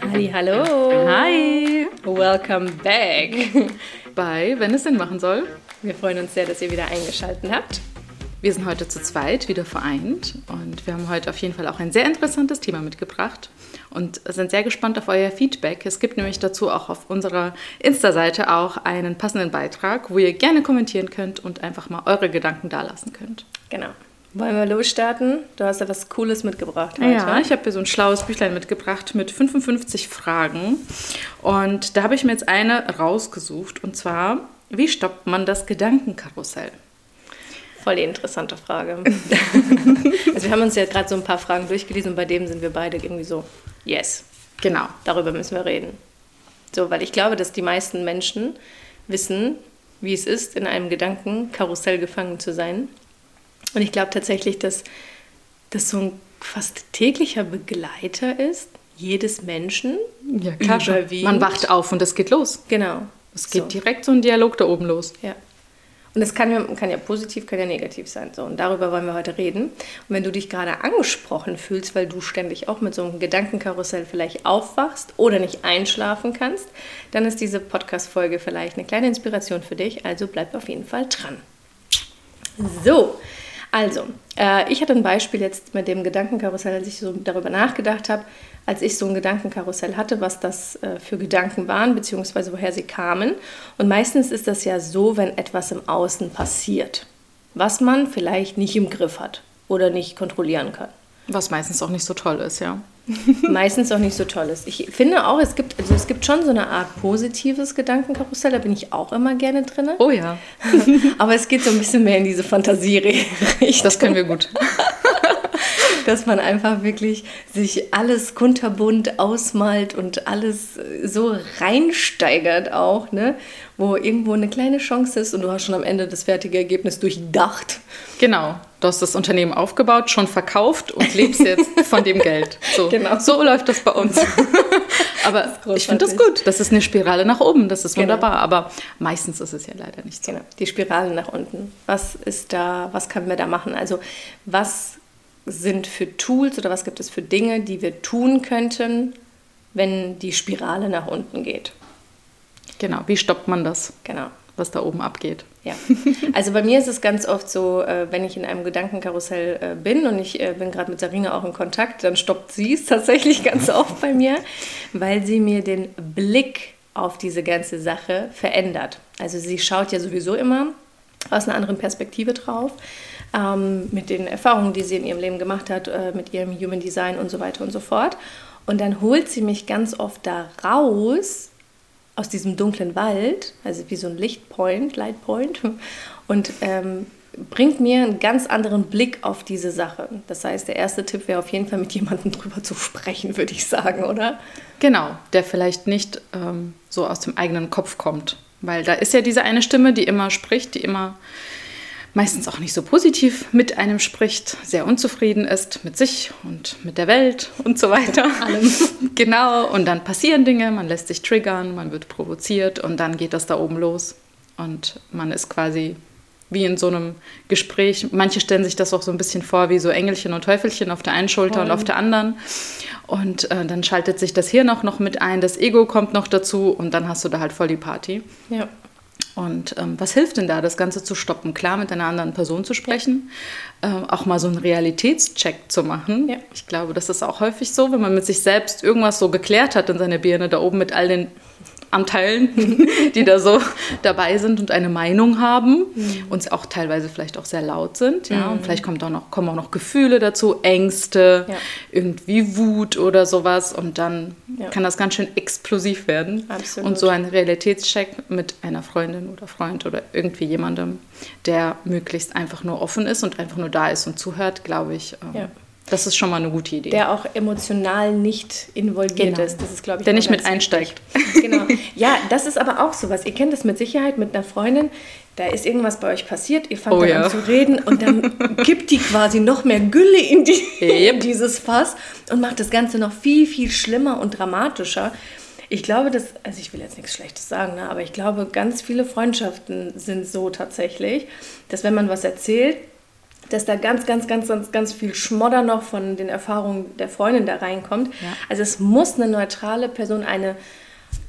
Halli, hallo. Hi. Welcome back. Bei Wenn es Sinn machen soll. Wir freuen uns sehr, dass ihr wieder eingeschaltet habt. Wir sind heute zu zweit wieder vereint und wir haben heute auf jeden Fall auch ein sehr interessantes Thema mitgebracht und sind sehr gespannt auf euer Feedback. Es gibt nämlich dazu auch auf unserer Insta-Seite auch einen passenden Beitrag, wo ihr gerne kommentieren könnt und einfach mal eure Gedanken dalassen könnt. Genau. Wollen wir losstarten? Du hast ja was Cooles mitgebracht heute. Ja, ich habe hier so ein schlaues Büchlein mitgebracht mit 55 Fragen. Und da habe ich mir jetzt eine rausgesucht. Und zwar, wie stoppt man das Gedankenkarussell? Voll die interessante Frage. also wir haben uns ja gerade so ein paar Fragen durchgelesen und bei dem sind wir beide irgendwie so, yes, Genau. darüber müssen wir reden. So, weil ich glaube, dass die meisten Menschen wissen, wie es ist, in einem Gedankenkarussell gefangen zu sein. Und ich glaube tatsächlich, dass das so ein fast täglicher Begleiter ist, jedes Menschen. Ja, klar. Überwiegend. Man wacht auf und es geht los. Genau. Es geht So. direkt so ein Dialog da oben los. Ja. Und das kann ja, kann ja positiv, kann ja negativ sein. So, und darüber wollen wir heute reden. Und wenn du dich gerade angesprochen fühlst, weil du ständig auch mit so einem Gedankenkarussell vielleicht aufwachst oder nicht einschlafen kannst, dann ist diese Podcast-Folge vielleicht eine kleine Inspiration für dich. Also bleib auf jeden Fall dran. So, also, äh, ich hatte ein Beispiel jetzt mit dem Gedankenkarussell, als ich so darüber nachgedacht habe, als ich so ein Gedankenkarussell hatte, was das äh, für Gedanken waren, beziehungsweise woher sie kamen. Und meistens ist das ja so, wenn etwas im Außen passiert, was man vielleicht nicht im Griff hat oder nicht kontrollieren kann. Was meistens auch nicht so toll ist, ja. Meistens auch nicht so toll ist. Ich finde auch, es gibt, also es gibt schon so eine Art positives Gedankenkarussell, da bin ich auch immer gerne drin. Oh ja, Aber es geht so ein bisschen mehr in diese Fantasierechtung. das können wir gut. dass man einfach wirklich sich alles kunterbunt ausmalt und alles so reinsteigert auch, ne? wo irgendwo eine kleine Chance ist und du hast schon am Ende das fertige Ergebnis durchdacht. Genau. Du hast das Unternehmen aufgebaut, schon verkauft und lebst jetzt von dem Geld. So, Genau. so läuft das bei uns. Aber ich finde das gut. Das ist eine Spirale nach oben. Das ist Genau. wunderbar. Aber meistens ist es ja leider nicht so. Genau, die Spirale nach unten. Was ist da, was können wir da machen? Also was sind für Tools oder was gibt es für Dinge, die wir tun könnten, wenn die Spirale nach unten geht? Genau. Wie stoppt man das, Genau. Was da oben abgeht? Ja, also bei mir ist es ganz oft so, äh, wenn ich in einem Gedankenkarussell äh, bin und ich äh, bin gerade mit Sarina auch in Kontakt, dann stoppt sie es tatsächlich ganz oft bei mir, weil sie mir den Blick auf diese ganze Sache verändert. Also sie schaut ja sowieso immer aus einer anderen Perspektive drauf, ähm, mit den Erfahrungen, die sie in ihrem Leben gemacht hat, mit ihrem Human Design und so weiter und so fort. Und dann holt sie mich ganz oft da raus, aus diesem dunklen Wald, also wie so ein Lichtpoint, Lightpoint, und ähm, bringt mir einen ganz anderen Blick auf diese Sache. Das heißt, der erste Tipp wäre auf jeden Fall mit jemandem drüber zu sprechen, würde ich sagen, oder? Genau, der vielleicht nicht ähm, so aus dem eigenen Kopf kommt. Weil da ist ja diese eine Stimme, die immer spricht, die immer meistens auch nicht so positiv mit einem spricht, sehr unzufrieden ist mit sich und mit der Welt und so weiter. allem. Genau, und dann passieren Dinge, man lässt sich triggern, man wird provoziert und dann geht das da oben los. Und man ist quasi wie in so einem Gespräch. Manche stellen sich das auch so ein bisschen vor wie so Engelchen und Teufelchen auf der einen Schulter und Voll. auf der anderen. Und äh, dann schaltet sich das Hirn auch noch mit ein, das Ego kommt noch dazu und dann hast du da halt voll die Party. Ja. Und ähm, was hilft denn da, das Ganze zu stoppen? Klar, mit einer anderen Person zu sprechen, ähm, auch mal so einen Realitätscheck zu machen. Ja. Ich glaube, das ist auch häufig so, wenn man mit sich selbst irgendwas so geklärt hat in seiner Birne, da oben mit all den Anteilen, die da so dabei sind und eine Meinung haben und auch teilweise vielleicht auch sehr laut sind. Ja? Und vielleicht kommt auch noch, kommen auch noch Gefühle dazu, Ängste, Ja. irgendwie Wut oder sowas. Und dann Ja. kann das ganz schön explosiv werden. Absolut. Und so ein Realitätscheck mit einer Freundin oder Freund oder irgendwie jemandem, der möglichst einfach nur offen ist und einfach nur da ist und zuhört, glaube ich, ähm, Ja. Das ist schon mal eine gute Idee. Der auch emotional nicht involviert Genau. ist. Das ist, glaube ich, Der nicht mit einsteigt. Genau. Ja, das ist aber auch sowas. Ihr kennt das mit Sicherheit mit einer Freundin. Da ist irgendwas bei euch passiert, ihr fangt Oh ja. an zu reden und dann kippt die quasi noch mehr Gülle in, die, in dieses Fass und macht das Ganze noch viel, viel schlimmer und dramatischer. Ich glaube, dass, also ich will jetzt nichts Schlechtes sagen, ne, aber ich glaube, ganz viele Freundschaften sind so tatsächlich, dass wenn man was erzählt, dass da ganz, ganz, ganz, ganz, ganz viel Schmodder noch von den Erfahrungen der Freundin da reinkommt. Ja. Also es muss eine neutrale Person, eine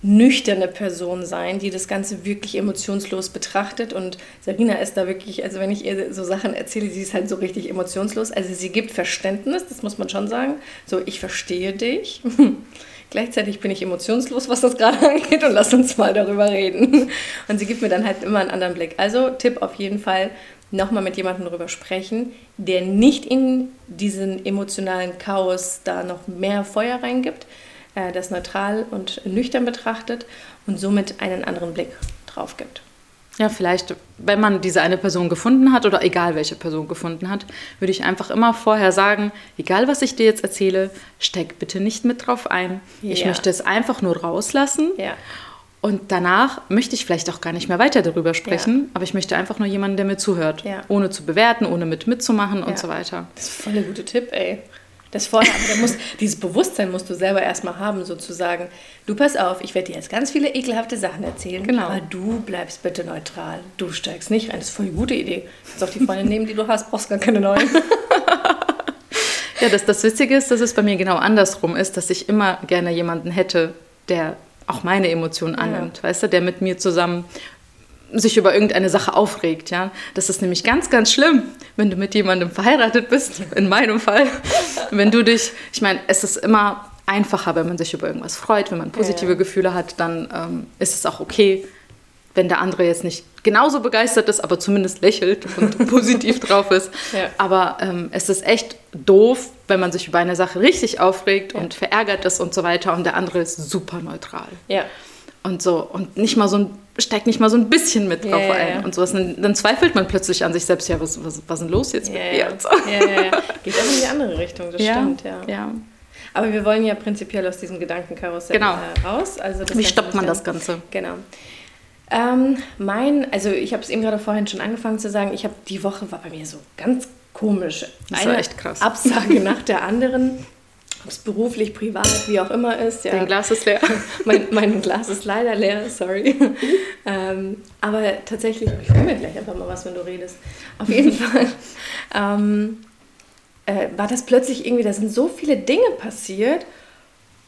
nüchterne Person sein, die das Ganze wirklich emotionslos betrachtet. Und Sarina ist da wirklich, also wenn ich ihr so Sachen erzähle, sie ist halt so richtig emotionslos. Also sie gibt Verständnis, das muss man schon sagen. So, ich verstehe dich. Gleichzeitig bin ich emotionslos, was das gerade angeht und lass uns mal darüber reden. Und sie gibt mir dann halt immer einen anderen Blick. Also Tipp auf jeden Fall, nochmal mit jemandem darüber sprechen, der nicht in diesen emotionalen Chaos da noch mehr Feuer reingibt, äh, das neutral und nüchtern betrachtet und somit einen anderen Blick drauf gibt. Ja, vielleicht, wenn man diese eine Person gefunden hat oder egal welche Person gefunden hat, würde ich einfach immer vorher sagen, egal was ich dir jetzt erzähle, steck bitte nicht mit drauf ein. Ja. Ich möchte es einfach nur rauslassen. Ja. Und danach möchte ich vielleicht auch gar nicht mehr weiter darüber sprechen, ja. aber ich möchte einfach nur jemanden, der mir zuhört. Ja. Ohne zu bewerten, ohne mit mitzumachen ja. und so weiter. Das ist voll der gute Tipp, ey. Das vorher, aber musst, dieses Bewusstsein musst du selber erstmal haben, sozusagen. Du pass auf, ich werde dir jetzt ganz viele ekelhafte Sachen erzählen, genau. aber du bleibst bitte neutral. Du steigst nicht rein. Das ist voll eine gute Idee. Du kannst auch die Freunde nehmen, die du hast, brauchst gar keine neuen. ja, das, das Witzige ist, dass es bei mir genau andersrum ist, dass ich immer gerne jemanden hätte, der auch meine Emotionen annimmt, ja. weißt du, der mit mir zusammen sich über irgendeine Sache aufregt, ja. Das ist nämlich ganz, ganz schlimm, wenn du mit jemandem verheiratet bist, in meinem Fall. wenn du dich, ich meine, es ist immer einfacher, wenn man sich über irgendwas freut, wenn man positive ja. Gefühle hat, dann ähm, ist es auch okay, wenn der andere jetzt nicht genauso begeistert ist, aber zumindest lächelt und positiv drauf ist. Ja. Aber ähm, es ist echt doof, wenn man sich über eine Sache richtig aufregt ja. und verärgert ist und so weiter und der andere ist super neutral. Ja. Und so, und nicht mal so ein, steigt nicht mal so ein bisschen mit drauf ja, ein und sowas. Dann, dann, zweifelt man plötzlich an sich selbst, ja, was, was, was ist denn los jetzt mit mir? So. Ja, ja, ja. Geht auch in die andere Richtung, das stimmt, ja. ja. Aber wir wollen ja prinzipiell aus diesem Gedankenkarussell genau. äh, raus. Also Wie stoppt man das Ganze? Genau. Ähm, mein, also ich habe es eben gerade vorhin schon angefangen zu sagen, ich habe die Woche war bei mir so ganz komisch. Das war echt krass. Absage nach der anderen. Ob es beruflich, privat, wie auch immer ist. Ja. Dein Glas ist leer. mein, mein Glas ist leider leer, sorry. ähm, aber tatsächlich, ich hole mir gleich einfach mal was, wenn du redest. Auf jeden Fall ähm, äh, war das plötzlich irgendwie, da sind so viele Dinge passiert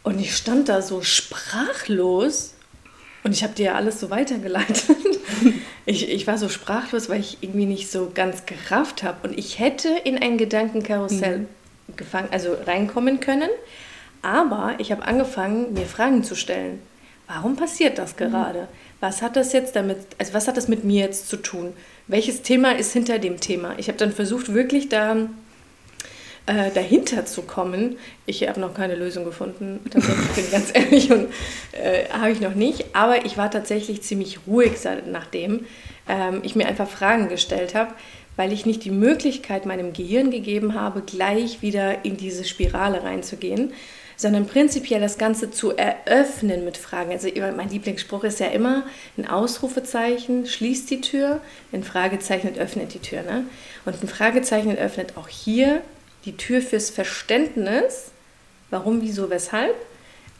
und ich stand da so sprachlos und ich habe dir ja alles so weitergeleitet. Ich, ich war so sprachlos, weil ich irgendwie nicht so ganz gerafft habe. Und ich hätte in ein Gedankenkarussell mhm. gefangen, also reinkommen können. Aber ich habe angefangen, mir Fragen zu stellen. Warum passiert das mhm. gerade? Mhm. Was hat das jetzt damit, also was hat das mit mir jetzt zu tun? Welches Thema ist hinter dem Thema? Ich habe dann versucht, wirklich da äh, dahinter zu kommen. Ich habe noch keine Lösung gefunden, tatsächlich bin ich ganz ehrlich, und äh, habe ich noch nicht. Aber ich war tatsächlich ziemlich ruhig nachdem ähm, ich mir einfach Fragen gestellt habe, weil ich nicht die Möglichkeit meinem Gehirn gegeben habe, gleich wieder in diese Spirale reinzugehen, sondern prinzipiell das Ganze zu eröffnen mit Fragen. Also mein Lieblingsspruch ist ja immer, ein Ausrufezeichen schließt die Tür, ein Fragezeichen öffnet die Tür. Ne? Und ein Fragezeichen öffnet auch hier die Tür fürs Verständnis, warum, wieso, weshalb.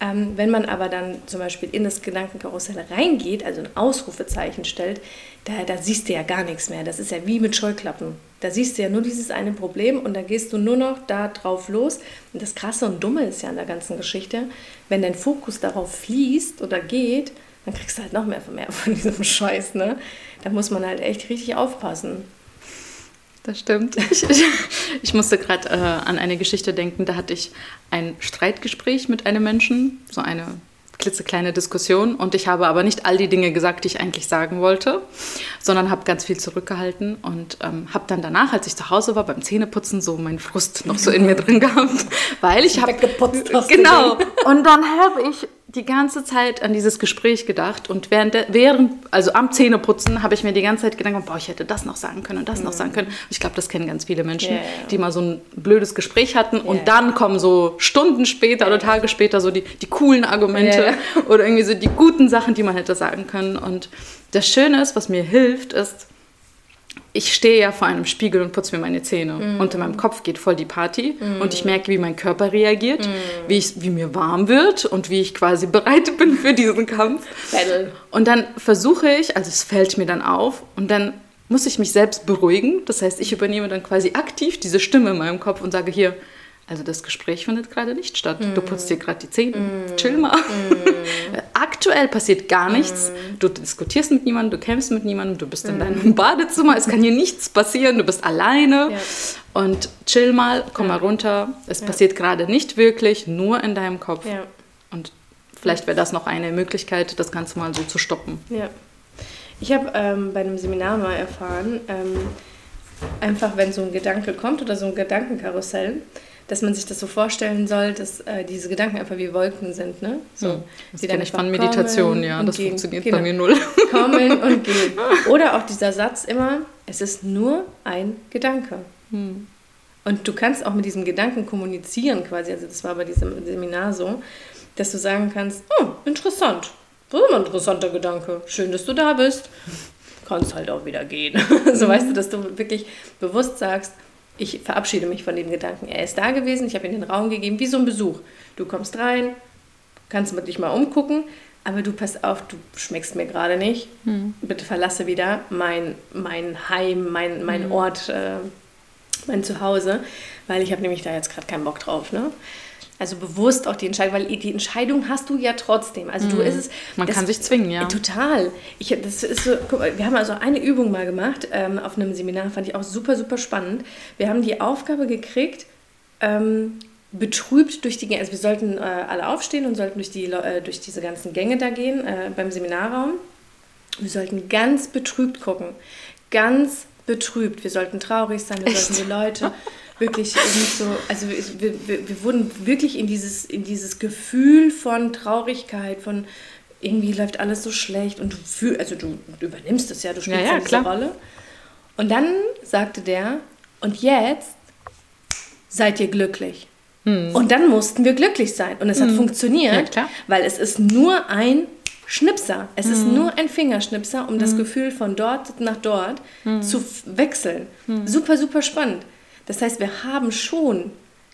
Ähm, wenn man aber dann zum Beispiel in das Gedankenkarussell reingeht, also ein Ausrufezeichen stellt, da, da siehst du ja gar nichts mehr. Das ist ja wie mit Scheuklappen. Da siehst du ja nur dieses eine Problem und da gehst du nur noch da drauf los. Und das Krasse und Dumme ist ja an der ganzen Geschichte, wenn dein Fokus darauf fließt oder geht, dann kriegst du halt noch mehr von diesem Scheiß. Ne? Da muss man halt echt richtig aufpassen. Das stimmt. Ich, ich, ich musste gerade äh, an eine Geschichte denken, da hatte ich ein Streitgespräch mit einem Menschen, so eine klitzekleine Diskussion. Und ich habe aber nicht all die Dinge gesagt, die ich eigentlich sagen wollte, sondern habe ganz viel zurückgehalten und ähm, habe dann danach, als ich zu Hause war, beim Zähneputzen so meinen Frust noch so in mir drin gehabt, weil ich habe genau. Und dann habe ich die ganze Zeit an dieses Gespräch gedacht und während, der, während also am Zähneputzen habe ich mir die ganze Zeit gedacht, boah, ich hätte das noch sagen können und das mhm. noch sagen können. Ich glaube, das kennen ganz viele Menschen, yeah. die mal so ein blödes Gespräch hatten yeah. und dann kommen so Stunden später yeah. oder Tage später so die, die coolen Argumente oder irgendwie so die guten Sachen, die man hätte sagen können. Und das Schöne ist, was mir hilft, ist, ich stehe ja vor einem Spiegel und putze mir meine Zähne. Mm. In meinem Kopf geht voll die Party. Mm. Und ich merke, wie mein Körper reagiert, mm. wie, ich, wie mir warm wird und wie ich quasi bereit bin für diesen Kampf. Battle. Und dann versuche ich, also es fällt mir dann auf, und dann muss ich mich selbst beruhigen. Das heißt, ich übernehme dann quasi aktiv diese Stimme in meinem Kopf und sage hier, also das Gespräch findet gerade nicht statt. Du putzt dir gerade die Zähne. Mm. Chill mal. Mm. Aktuell passiert gar nichts. Mm. Du diskutierst mit niemandem, du kämpfst mit niemandem, du bist in deinem Badezimmer, es kann hier nichts passieren, du bist alleine. Ja. Und chill mal, komm ja. mal runter. Es ja. passiert gerade nicht wirklich, nur in deinem Kopf. Und vielleicht wäre das noch eine Möglichkeit, das Ganze mal so zu stoppen. Ja. Ich habe ähm, bei einem Seminar mal erfahren, ähm, einfach wenn so ein Gedanke kommt oder so ein Gedankenkarussell, dass man sich das so vorstellen soll, dass äh, diese Gedanken einfach wie Wolken sind. Ne? So, hm, das kenne ich von Meditation, ja. Das gehen. funktioniert genau. bei mir null. Kommen und gehen. Oder auch dieser Satz immer, es ist nur ein Gedanke. Hm. Und du kannst auch mit diesem Gedanken kommunizieren quasi. Also das war bei diesem Seminar so, dass du sagen kannst, oh, interessant. Das ist ein interessanter Gedanke. Schön, dass du da bist. Kannst halt auch wieder gehen. so mhm. weißt du, dass du wirklich bewusst sagst, ich verabschiede mich von dem Gedanken. Er ist da gewesen, ich habe ihm den Raum gegeben, wie so ein Besuch. Du kommst rein, kannst dich mal umgucken, aber du pass auf, du schmeckst mir gerade nicht. Hm. Bitte verlasse wieder mein, mein Heim, mein, mein hm. Ort, äh, mein Zuhause, weil ich habe nämlich da jetzt gerade keinen Bock drauf. Ne? Also bewusst auch die Entscheidung, weil die Entscheidung hast du ja trotzdem. Also mhm. du ist es. Man das, kann sich zwingen, ja. Total. Ich, das ist so, mal, wir haben also eine Übung mal gemacht ähm, auf einem Seminar, fand ich auch super, super spannend. Wir haben die Aufgabe gekriegt, ähm, betrübt durch die Gänge, also wir sollten äh, alle aufstehen und sollten durch, die, äh, durch diese ganzen Gänge da gehen äh, beim Seminarraum. Wir sollten ganz betrübt gucken. Ganz betrübt. Wir sollten traurig sein, wir Echt? sollten die Leute wirklich nicht so, also wir, wir, wir, wurden wirklich in dieses, in dieses Gefühl von Traurigkeit, von irgendwie läuft alles so schlecht und du fühlst, also du, du übernimmst es ja, du spielst ja, ja, diese klar. Rolle. Und dann sagte der, und jetzt seid ihr glücklich. Hm. Und dann mussten wir glücklich sein. Und es hm. hat funktioniert, ja, weil es ist nur ein Schnipser. Es hm. ist nur ein Fingerschnipser, um das hm. Gefühl von dort nach dort hm. zu wechseln. Hm. Super, super spannend. Das heißt, wir haben schon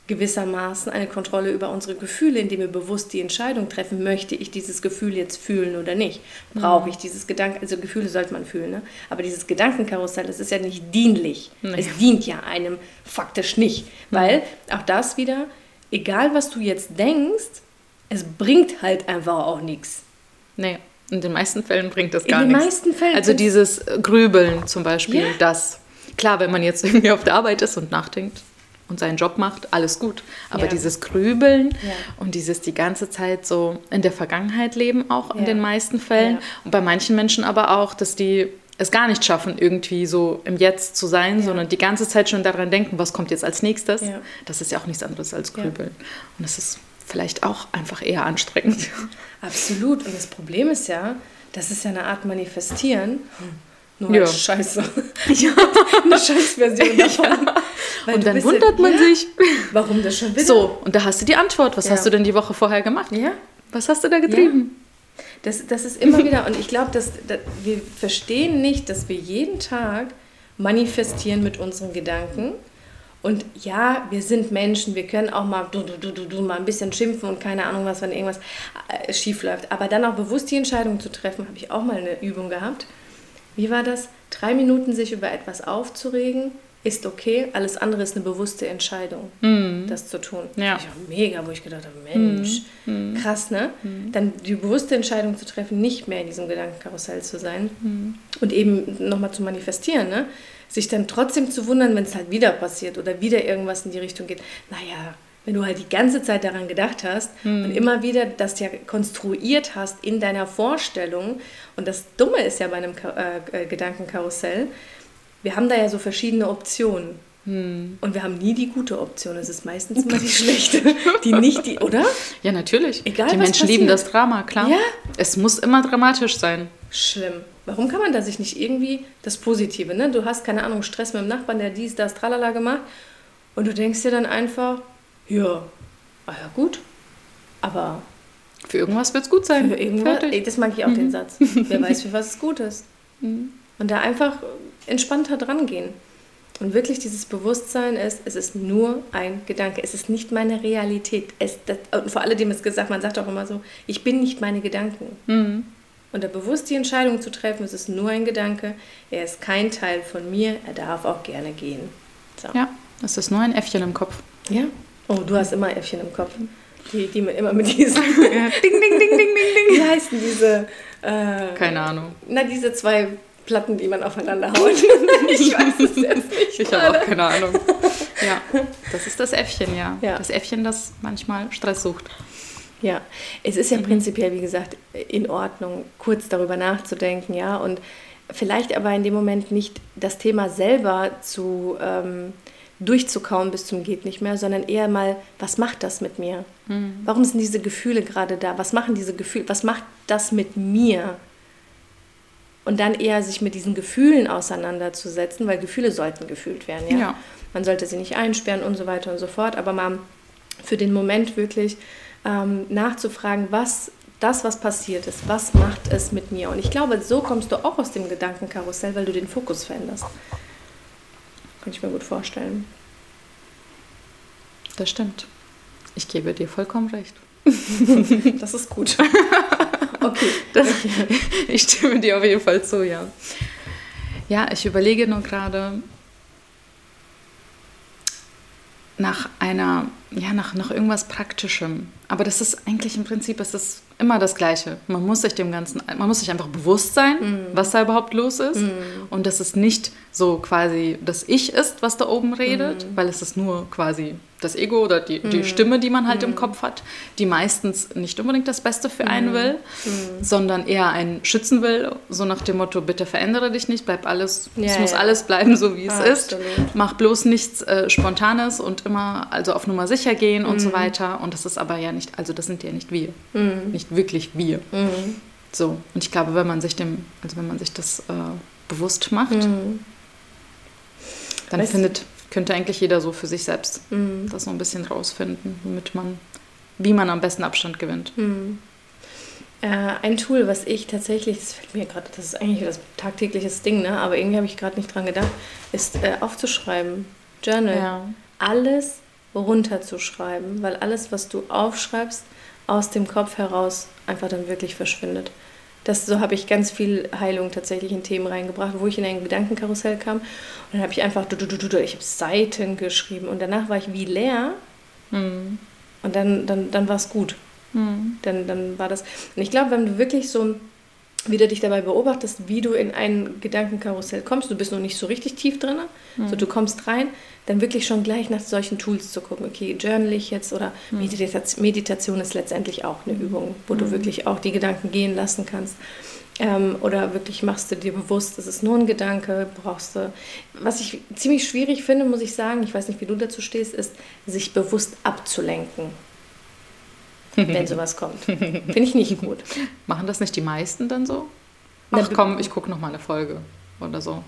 gewissermaßen eine Kontrolle über unsere Gefühle, indem wir bewusst die Entscheidung treffen, möchte ich dieses Gefühl jetzt fühlen oder nicht? Brauche ich dieses Gedanken, also Gefühle sollte man fühlen, ne? aber dieses Gedankenkarussell, das ist ja nicht dienlich. Nee. Es dient ja einem faktisch nicht, weil auch das wieder, egal was du jetzt denkst, es bringt halt einfach auch nichts. Nee. In den meisten Fällen bringt das gar nichts. In den nichts. meisten Fällen. Also dieses Grübeln zum Beispiel, ja. das Klar, wenn man jetzt irgendwie auf der Arbeit ist und nachdenkt und seinen Job macht, alles gut. Aber ja. dieses Grübeln ja. und dieses die ganze Zeit so in der Vergangenheit leben, auch in den meisten Fällen. Und bei manchen Menschen aber auch, dass die es gar nicht schaffen, irgendwie so im Jetzt zu sein, sondern die ganze Zeit schon daran denken, was kommt jetzt als nächstes. Das ist ja auch nichts anderes als Grübeln. Und das ist vielleicht auch einfach eher anstrengend. Absolut. Und das Problem ist ja, das ist ja eine Art Manifestieren. Nur ja. Scheiße. Ja. Eine Scheißversion davon. Ja. Und dann wundert man sich. Warum das schon wieder? So, und da hast du die Antwort. Was hast du denn die Woche vorher gemacht? Ja. Was hast du da getrieben? Das, das ist immer wieder, und ich glaube, dass, dass wir verstehen nicht, dass wir jeden Tag manifestieren mit unseren Gedanken. Und ja, wir sind Menschen, wir können auch mal du, du, du, du, mal ein bisschen schimpfen und keine Ahnung was, wenn irgendwas äh, schief läuft. Aber dann auch bewusst die Entscheidung zu treffen, habe ich auch mal eine Übung gehabt wie war das? Drei Minuten sich über etwas aufzuregen, ist okay. Alles andere ist eine bewusste Entscheidung, mm. das zu tun. Ja. Ich war mega, wo ich gedacht habe, Mensch, mm. krass, ne? Mm. Dann die bewusste Entscheidung zu treffen, nicht mehr in diesem Gedankenkarussell zu sein und eben nochmal zu manifestieren, ne? Sich dann trotzdem zu wundern, wenn es halt wieder passiert oder wieder irgendwas in die Richtung geht. Naja, wenn du halt die ganze Zeit daran gedacht hast hm. und immer wieder das ja konstruiert hast in deiner Vorstellung. Und das Dumme ist ja bei einem äh, äh, Gedankenkarussell, wir haben da ja so verschiedene Optionen. Hm. Und wir haben nie die gute Option. Es ist meistens immer die schlechte. Die nicht die, oder? Ja, natürlich. Egal, die Menschen passiert. lieben das Drama, klar. Ja? Es muss immer dramatisch sein. Schlimm. Warum kann man da sich nicht irgendwie das Positive, ne? Du hast, keine Ahnung, Stress mit dem Nachbarn, der dies, das, tralala gemacht. Und du denkst dir dann einfach, ja, ah ja gut, aber... Für irgendwas wird es gut sein. Für irgendwas, das mag ich auch, mhm. den Satz. Wer weiß, für was es gut ist. Mhm. Und da einfach entspannter dran gehen. Und wirklich dieses Bewusstsein ist, es ist nur ein Gedanke. Es ist nicht meine Realität. Es, das, und vor alledem ist gesagt, man sagt auch immer so, ich bin nicht meine Gedanken. Mhm. und da bewusst die Entscheidung zu treffen, es ist nur ein Gedanke, er ist kein Teil von mir, er darf auch gerne gehen. So. Ja, es ist nur ein Äffchen im Kopf. Ja? Oh, du hast immer Äffchen im Kopf. Die, die immer mit diesen ding, ding, ding, ding, ding, ding. Wie heißen diese? Äh, Keine Ahnung. Na, diese zwei Platten, die man aufeinander haut. ich weiß es jetzt nicht. Ich habe auch keine Ahnung. Ja, das ist das Äffchen, ja. ja. Das Äffchen, das manchmal Stress sucht. Ja, es ist ja mhm. prinzipiell, wie gesagt, in Ordnung, kurz darüber nachzudenken, ja, und vielleicht aber in dem Moment nicht das Thema selber zu ähm, durchzukauen bis zum geht nicht mehr, sondern eher mal, was macht das mit mir? Mhm. Warum sind diese Gefühle gerade da? Was machen diese Gefühle? Was macht das mit mir? Und dann eher sich mit diesen Gefühlen auseinanderzusetzen, weil Gefühle sollten gefühlt werden, ja. ja. Man sollte sie nicht einsperren und so weiter und so fort, aber mal für den Moment wirklich ähm, nachzufragen, was das, was passiert ist, was macht es mit mir? Und ich glaube, so kommst du auch aus dem Gedankenkarussell, weil du den Fokus veränderst. Kann ich mir gut vorstellen. Das stimmt. Ich gebe dir vollkommen recht. das ist gut. okay. Das, ich stimme dir auf jeden Fall zu, ja. Ja, ich überlege nur gerade nach einer, ja, nach, nach irgendwas Praktischem. Aber das ist eigentlich im Prinzip, es ist immer das Gleiche. Man muss sich dem Ganzen, man muss sich einfach bewusst sein, mm. was da überhaupt los ist. Mm. Und dass es nicht so quasi das Ich ist, was da oben redet, mm. weil es ist nur quasi das Ego oder die, die Stimme, die man halt im Kopf hat, die meistens nicht unbedingt das Beste für einen will, sondern eher einen schützen will, so nach dem Motto, bitte verändere dich nicht, bleib alles, ja, es muss ja. alles bleiben, so wie es ah, ist. Mach bloß nichts äh, Spontanes und immer also auf Nummer sicher gehen und so weiter. Und das ist aber ja nicht, also das sind ja nicht wir. Nicht nicht wirklich wir. Mhm. So, und ich glaube, wenn man sich dem, also wenn man sich das äh, bewusst macht, mhm. dann weißt findet, könnte eigentlich jeder so für sich selbst mhm. das so ein bisschen rausfinden, womit man, wie man am besten Abstand gewinnt. Mhm. Äh, ein Tool, was ich tatsächlich, das fällt mir gerade, das ist eigentlich das tagtägliches Ding, ne? aber irgendwie habe ich gerade nicht dran gedacht, ist äh, aufzuschreiben. Journal. Ja. Alles runterzuschreiben, weil alles, was du aufschreibst, aus dem Kopf heraus einfach dann wirklich verschwindet. Das, so habe ich ganz viel Heilung tatsächlich in Themen reingebracht, wo ich in ein Gedankenkarussell kam. Und dann habe ich einfach, du, du, du, du, ich habe Seiten geschrieben und danach war ich wie leer. Mhm. Und dann, dann, dann war es gut. Mhm. Dann, dann war das. Und ich glaube, wenn du wirklich so wieder dich dabei beobachtest, wie du in ein Gedankenkarussell kommst, du bist noch nicht so richtig tief drin, mhm. so du kommst rein, dann wirklich schon gleich nach solchen Tools zu gucken, okay, journal ich jetzt oder mhm. Meditation, Meditation ist letztendlich auch eine Übung, wo mhm. du wirklich auch die Gedanken gehen lassen kannst. Ähm, oder wirklich machst du dir bewusst, es ist nur ein Gedanke, brauchst du. Was ich ziemlich schwierig finde, muss ich sagen, ich weiß nicht, wie du dazu stehst, ist, sich bewusst abzulenken wenn sowas kommt. Finde ich nicht gut. Machen das nicht die meisten dann so? Ach komm, ich gucke noch mal eine Folge oder so.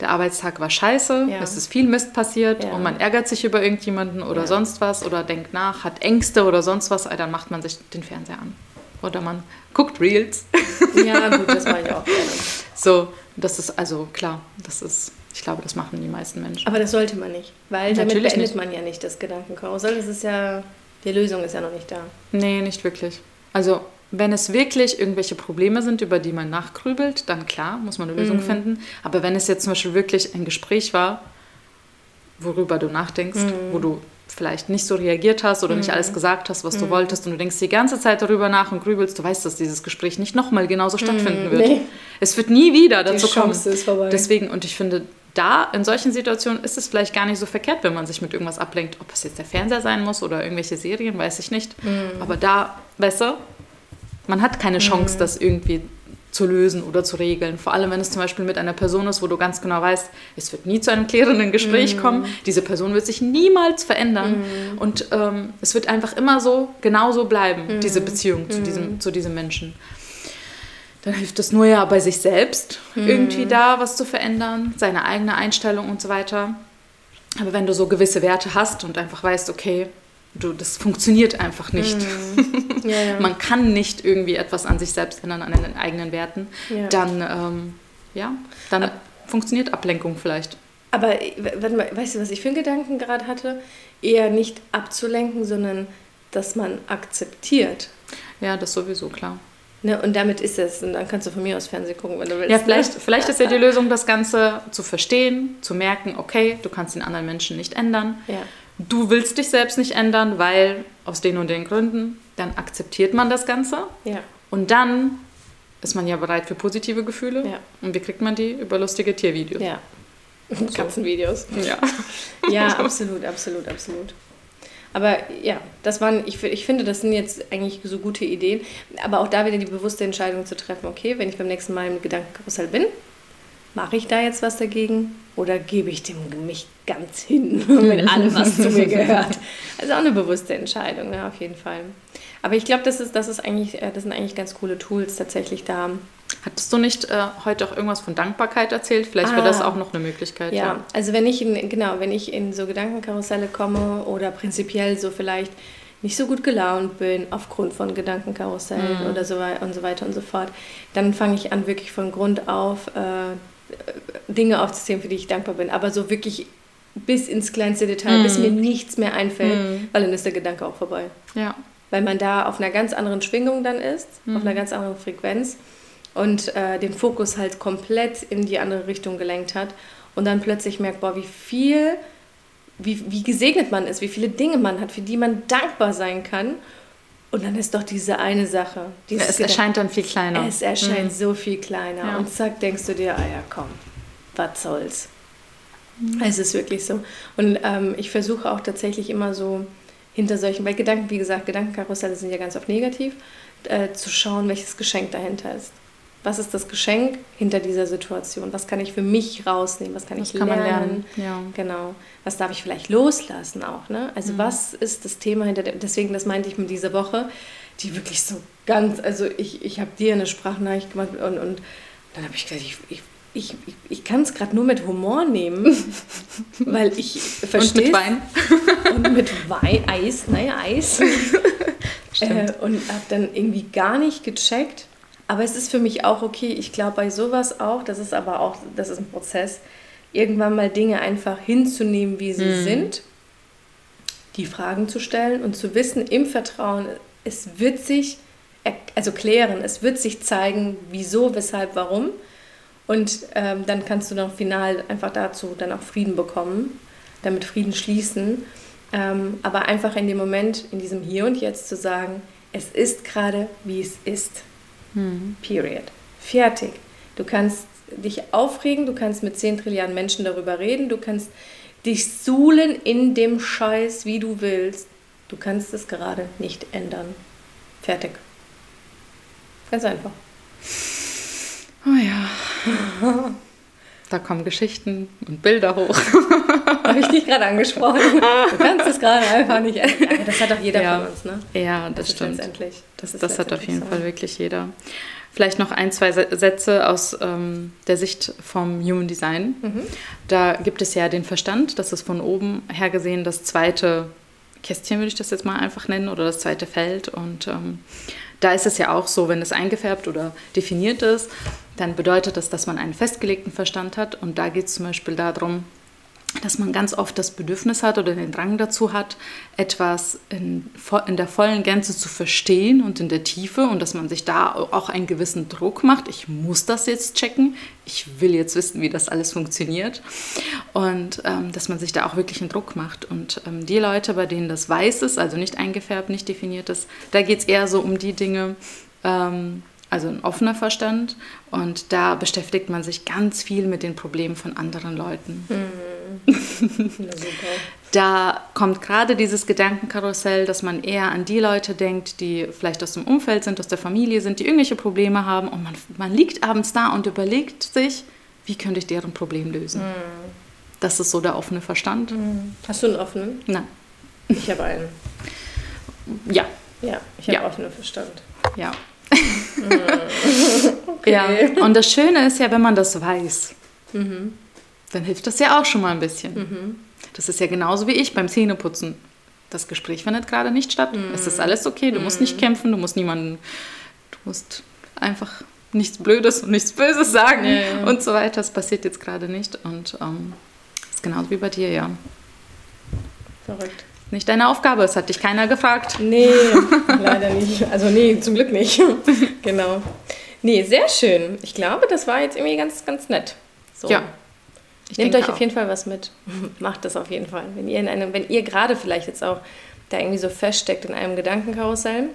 Der Arbeitstag war scheiße, ja. es ist viel Mist passiert ja. und man ärgert sich über irgendjemanden oder ja. sonst was oder denkt nach, hat Ängste oder sonst was, dann macht man sich den Fernseher an. Oder man guckt Reels. Ja, gut, das mache ich auch gerne. So, das ist also klar, das ist, ich glaube, das machen die meisten Menschen. Aber das sollte man nicht, weil damit Natürlich beendet nicht. man ja nicht das Gedankenkarussell. Das ist ja die Lösung ist ja noch nicht da. Nee, nicht wirklich. Also, wenn es wirklich irgendwelche Probleme sind, über die man nachgrübelt, dann klar, muss man eine Lösung mhm. finden. Aber wenn es jetzt zum Beispiel wirklich ein Gespräch war, worüber du nachdenkst, mhm. wo du vielleicht nicht so reagiert hast oder mhm. nicht alles gesagt hast, was du mhm. wolltest und du denkst die ganze Zeit darüber nach und grübelst, du weißt, dass dieses Gespräch nicht nochmal genauso mhm. stattfinden wird. Nee. Es wird nie wieder dazu die kommen. Ist vorbei. Deswegen, und ich finde, da in solchen Situationen ist es vielleicht gar nicht so verkehrt, wenn man sich mit irgendwas ablenkt. Ob es jetzt der Fernseher sein muss oder irgendwelche Serien, weiß ich nicht. Mhm. Aber da besser, man hat keine Chance, mhm. das irgendwie zu lösen oder zu regeln. Vor allem, wenn es zum Beispiel mit einer Person ist, wo du ganz genau weißt, es wird nie zu einem klärenden Gespräch mhm. kommen. Diese Person wird sich niemals verändern. Mhm. Und ähm, es wird einfach immer so, genauso bleiben, mhm. diese Beziehung zu, diesem, mhm. zu diesem Menschen dann hilft es nur ja bei sich selbst, mhm. irgendwie da was zu verändern, seine eigene Einstellung und so weiter. Aber wenn du so gewisse Werte hast und einfach weißt, okay, du, das funktioniert einfach nicht. Mhm. Ja, ja. Man kann nicht irgendwie etwas an sich selbst ändern, an den eigenen Werten, ja. dann, ähm, ja, dann aber, funktioniert Ablenkung vielleicht. Aber warte mal, weißt du, was ich für einen Gedanken gerade hatte? Eher nicht abzulenken, sondern dass man akzeptiert. Ja, das sowieso, klar Ne, und damit ist es. Und dann kannst du von mir aus Fernsehen gucken, wenn du willst. Ja, vielleicht, vielleicht ist ja die Lösung, das Ganze zu verstehen, zu merken, okay, du kannst den anderen Menschen nicht ändern. Ja. Du willst dich selbst nicht ändern, weil aus den und den Gründen. Dann akzeptiert man das Ganze. Ja. Und dann ist man ja bereit für positive Gefühle. Ja. Und wie kriegt man die? Über lustige Tiervideos. Ja. Katzenvideos. Ja. Ja, absolut, absolut, absolut. Aber ja, das waren, ich, ich finde, das sind jetzt eigentlich so gute Ideen. Aber auch da wieder die bewusste Entscheidung zu treffen, okay, wenn ich beim nächsten Mal im Gedankenkarussell bin, mache ich da jetzt was dagegen oder gebe ich dem mich ganz hin mit allem, was zu mir gehört? Also auch eine bewusste Entscheidung, ne, auf jeden Fall. Aber ich glaube, das, ist, das, ist äh, das sind eigentlich ganz coole Tools tatsächlich da. Hattest du nicht äh, heute auch irgendwas von Dankbarkeit erzählt? Vielleicht wäre Ah. das auch noch eine Möglichkeit. Ja, also wenn ich in, genau, wenn ich in so Gedankenkarusselle komme oder prinzipiell so vielleicht nicht so gut gelaunt bin aufgrund von Gedankenkarussellen oder so und so weiter und so fort, dann fange ich an, wirklich von Grund auf äh, Dinge aufzuzählen, für die ich dankbar bin. Aber so wirklich bis ins kleinste Detail, bis mir nichts mehr einfällt, weil dann ist der Gedanke auch vorbei Ja. weil man da auf einer ganz anderen Schwingung dann ist, auf einer ganz anderen Frequenz und äh, den Fokus halt komplett in die andere Richtung gelenkt hat und dann plötzlich merkt, boah, wie viel, wie, wie gesegnet man ist, wie viele Dinge man hat, für die man dankbar sein kann. Und dann ist doch diese eine Sache. Ja, es erscheint dann viel kleiner. es erscheint so viel kleiner. Ja. Und zack, denkst du dir, ah ja, komm, was soll's. Es ist wirklich so. Und ähm, ich versuche auch tatsächlich immer so hinter solchen, weil Gedanken, wie gesagt, Gedankenkarusselle sind ja ganz oft negativ, äh, zu schauen, welches Geschenk dahinter ist. Was ist das Geschenk hinter dieser Situation? Was kann ich für mich rausnehmen? Was kann Das ich kann lernen? lernen, ja. Genau. Was darf ich vielleicht loslassen auch? Ne? Mhm. Also was ist das Thema hinter der, deswegen, das meinte ich mit dieser Woche, die wirklich so ganz, also ich, ich habe dir eine Sprachnachricht gemacht und, und dann habe ich gesagt, ich, ich, ich, ich, ich kann es gerade nur mit Humor nehmen, weil ich Und verstehe mit Wein. und mit Wein, Eis, naja, Eis. äh, und habe dann irgendwie gar nicht gecheckt. Aber es ist für mich auch okay. Ich glaube bei sowas auch, das ist aber auch, das ist ein Prozess, irgendwann mal Dinge einfach hinzunehmen, wie sie sind, die Fragen zu stellen und zu wissen im Vertrauen, es wird sich, also klären, es wird sich zeigen, wieso, weshalb, warum. Und ähm, dann kannst du noch final einfach dazu dann auch Frieden bekommen, damit Frieden schließen. Ähm, aber einfach in dem Moment, in diesem Hier und Jetzt zu sagen, es ist gerade, wie es ist. Period. Fertig. Du kannst dich aufregen, du kannst mit 10 Trilliarden Menschen darüber reden, du kannst dich suhlen in dem Scheiß, wie du willst. Du kannst es gerade nicht ändern. Fertig. Ganz einfach. Oh ja. Da kommen Geschichten und Bilder hoch. Habe ich dich gerade angesprochen? Du kannst es gerade einfach nicht ändern. Ja, das hat doch jeder Ja. von uns, ne? Ja, das, ist stimmt. letztendlich- Das, ist das hat auf letztendlich jeden so. Fall wirklich jeder. Vielleicht noch ein, zwei Sätze aus ähm, der Sicht vom Human Design. Mhm. Da gibt es ja den Verstand, das ist von oben her gesehen das zweite Kästchen, würde ich das jetzt mal einfach nennen, oder das zweite Feld. Und ähm, da ist es ja auch so, wenn es eingefärbt oder definiert ist, dann bedeutet das, dass man einen festgelegten Verstand hat. Und da geht es zum Beispiel darum, dass man ganz oft das Bedürfnis hat oder den Drang dazu hat, etwas in, in der vollen Gänze zu verstehen und in der Tiefe und dass man sich da auch einen gewissen Druck macht. Ich muss das jetzt checken, ich will jetzt wissen, wie das alles funktioniert und ähm, dass man sich da auch wirklich einen Druck macht. Und ähm, die Leute, bei denen das weiß ist, also nicht eingefärbt, nicht definiert ist, da geht es eher so um die Dinge, ähm, also ein offener Verstand und da beschäftigt man sich ganz viel mit den Problemen von anderen Leuten. Super. Da kommt gerade dieses Gedankenkarussell, dass man eher an die Leute denkt, die vielleicht aus dem Umfeld sind, aus der Familie sind, die irgendwelche Probleme haben und man, man liegt abends da und überlegt sich, wie könnte ich deren Problem lösen. Das ist so der offene Verstand. Hast du einen offenen? Nein. Ich habe einen. Ja, Ja, ich habe Ja. offenen Verstand. ja. Ja, und das Schöne ist ja, wenn man das weiß, dann hilft das ja auch schon mal ein bisschen. Das ist ja genauso wie ich beim Zähneputzen. Das Gespräch findet gerade nicht statt. Es ist alles okay, du musst nicht kämpfen, du musst niemanden, du musst einfach nichts Blödes und nichts Böses sagen Ja, ja. und so weiter. Das passiert jetzt gerade nicht und ähm, ist genauso wie bei dir, ja. Verrückt. nicht deine Aufgabe. Es hat dich keiner gefragt. Nee, leider nicht. Also nee, zum Glück nicht. genau. Nee, sehr schön. Ich glaube, das war jetzt irgendwie ganz, ganz nett. So. Ja. Nehmt euch auf jeden Fall was mit. Macht das auf jeden Fall. Wenn ihr in einem, wenn ihr gerade vielleicht jetzt auch da irgendwie so feststeckt in einem Gedankenkarussell,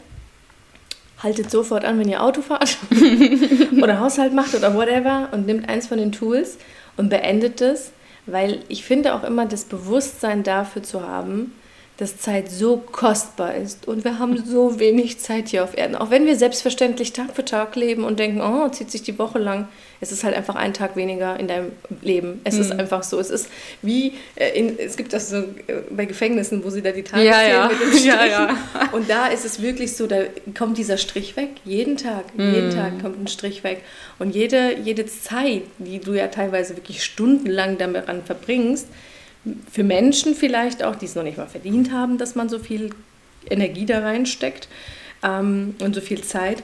haltet sofort an, wenn ihr Auto fahrt oder Haushalt macht oder whatever und nimmt eins von den Tools und beendet es, weil ich finde auch immer das Bewusstsein dafür zu haben, dass Zeit so kostbar ist und wir haben so wenig Zeit hier auf Erden. Auch wenn wir selbstverständlich Tag für Tag leben und denken, oh, zieht sich die Woche lang. Es ist halt einfach ein Tag weniger in deinem Leben. Es mhm. ist einfach so. Es ist wie, äh, in, es gibt das so äh, bei Gefängnissen, wo sie da die Tage ja, ja. mit dem Strich. Ja, ja. Und da ist es wirklich so, da kommt dieser Strich weg. Jeden Tag, mhm. jeden Tag kommt ein Strich weg. Und jede, jede Zeit, die du ja teilweise wirklich stundenlang daran verbringst, für Menschen vielleicht auch, die es noch nicht mal verdient haben, dass man so viel Energie da reinsteckt ähm, und so viel Zeit,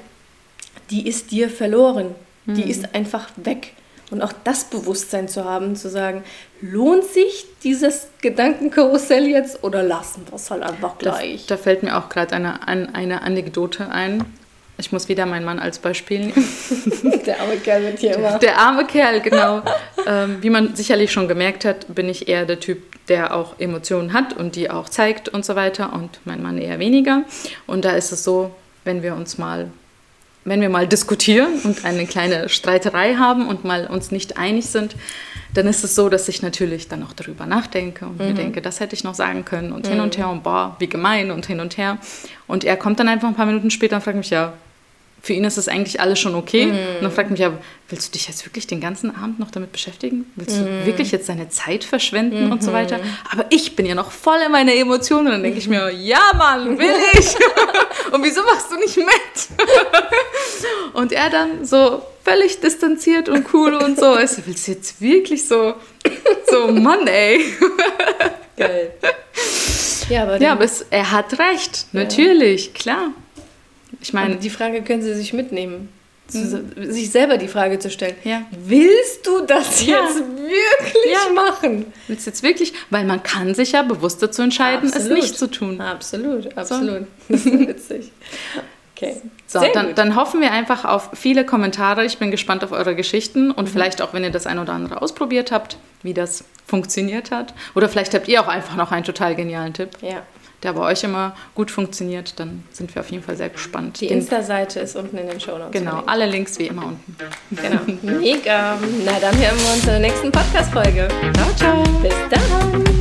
die ist dir verloren. Mhm. Die ist einfach weg. Und auch das Bewusstsein zu haben, zu sagen, lohnt sich dieses Gedankenkarussell jetzt oder lassen wir es halt einfach gleich? Da, da fällt mir auch gerade eine, eine Anekdote ein. Ich muss wieder meinen Mann als Beispiel nehmen. Der arme Kerl wird hier immer. Der arme Kerl, genau. ähm, wie man sicherlich schon gemerkt hat, bin ich eher der Typ, der auch Emotionen hat und die auch zeigt und so weiter und mein Mann eher weniger. Und da ist es so, wenn wir uns mal, wenn wir mal diskutieren und eine kleine Streiterei haben und mal uns nicht einig sind, dann ist es so, dass ich natürlich dann auch darüber nachdenke und mhm. mir denke, das hätte ich noch sagen können und mhm. hin und her und boah, wie gemein und hin und her. Und er kommt dann einfach ein paar Minuten später und fragt mich, ja, für ihn ist das eigentlich alles schon okay. Mhm. Und dann fragt mich ja, willst du dich jetzt wirklich den ganzen Abend noch damit beschäftigen? Willst du mhm. wirklich jetzt deine Zeit verschwenden mhm. und so weiter? Aber ich bin ja noch voll in meine Emotionen. Und dann denke ich mir, ja Mann, will ich. und wieso machst du nicht mit? und er dann so völlig distanziert und cool und so. Also, willst du jetzt wirklich so, so Mann, ey. Geil. Ja, aber, ja, aber es, er hat recht, natürlich, ja. klar. Ich meine, die Frage können Sie sich mitnehmen. Mhm. Sich selber die Frage zu stellen. Ja. Willst du das ja. jetzt wirklich ja. machen? Willst du jetzt wirklich? Weil man kann sich ja bewusst dazu entscheiden, absolut. es nicht zu tun. Absolut, absolut. So. Das ist witzig. Okay. So, dann, dann, hoffen wir einfach auf viele Kommentare. Ich bin gespannt auf eure Geschichten und mhm. vielleicht auch, wenn ihr das ein oder andere ausprobiert habt, wie das funktioniert hat. Oder vielleicht habt ihr auch einfach noch einen total genialen Tipp. Ja der bei euch immer gut funktioniert, dann sind wir auf jeden Fall sehr gespannt. Die Insta-Seite ist unten in den Show Notes. Genau, alle Links wie immer unten. Genau. Mega. Na, dann hören wir uns in der nächsten Podcast-Folge. Ciao, ciao. Bis dann.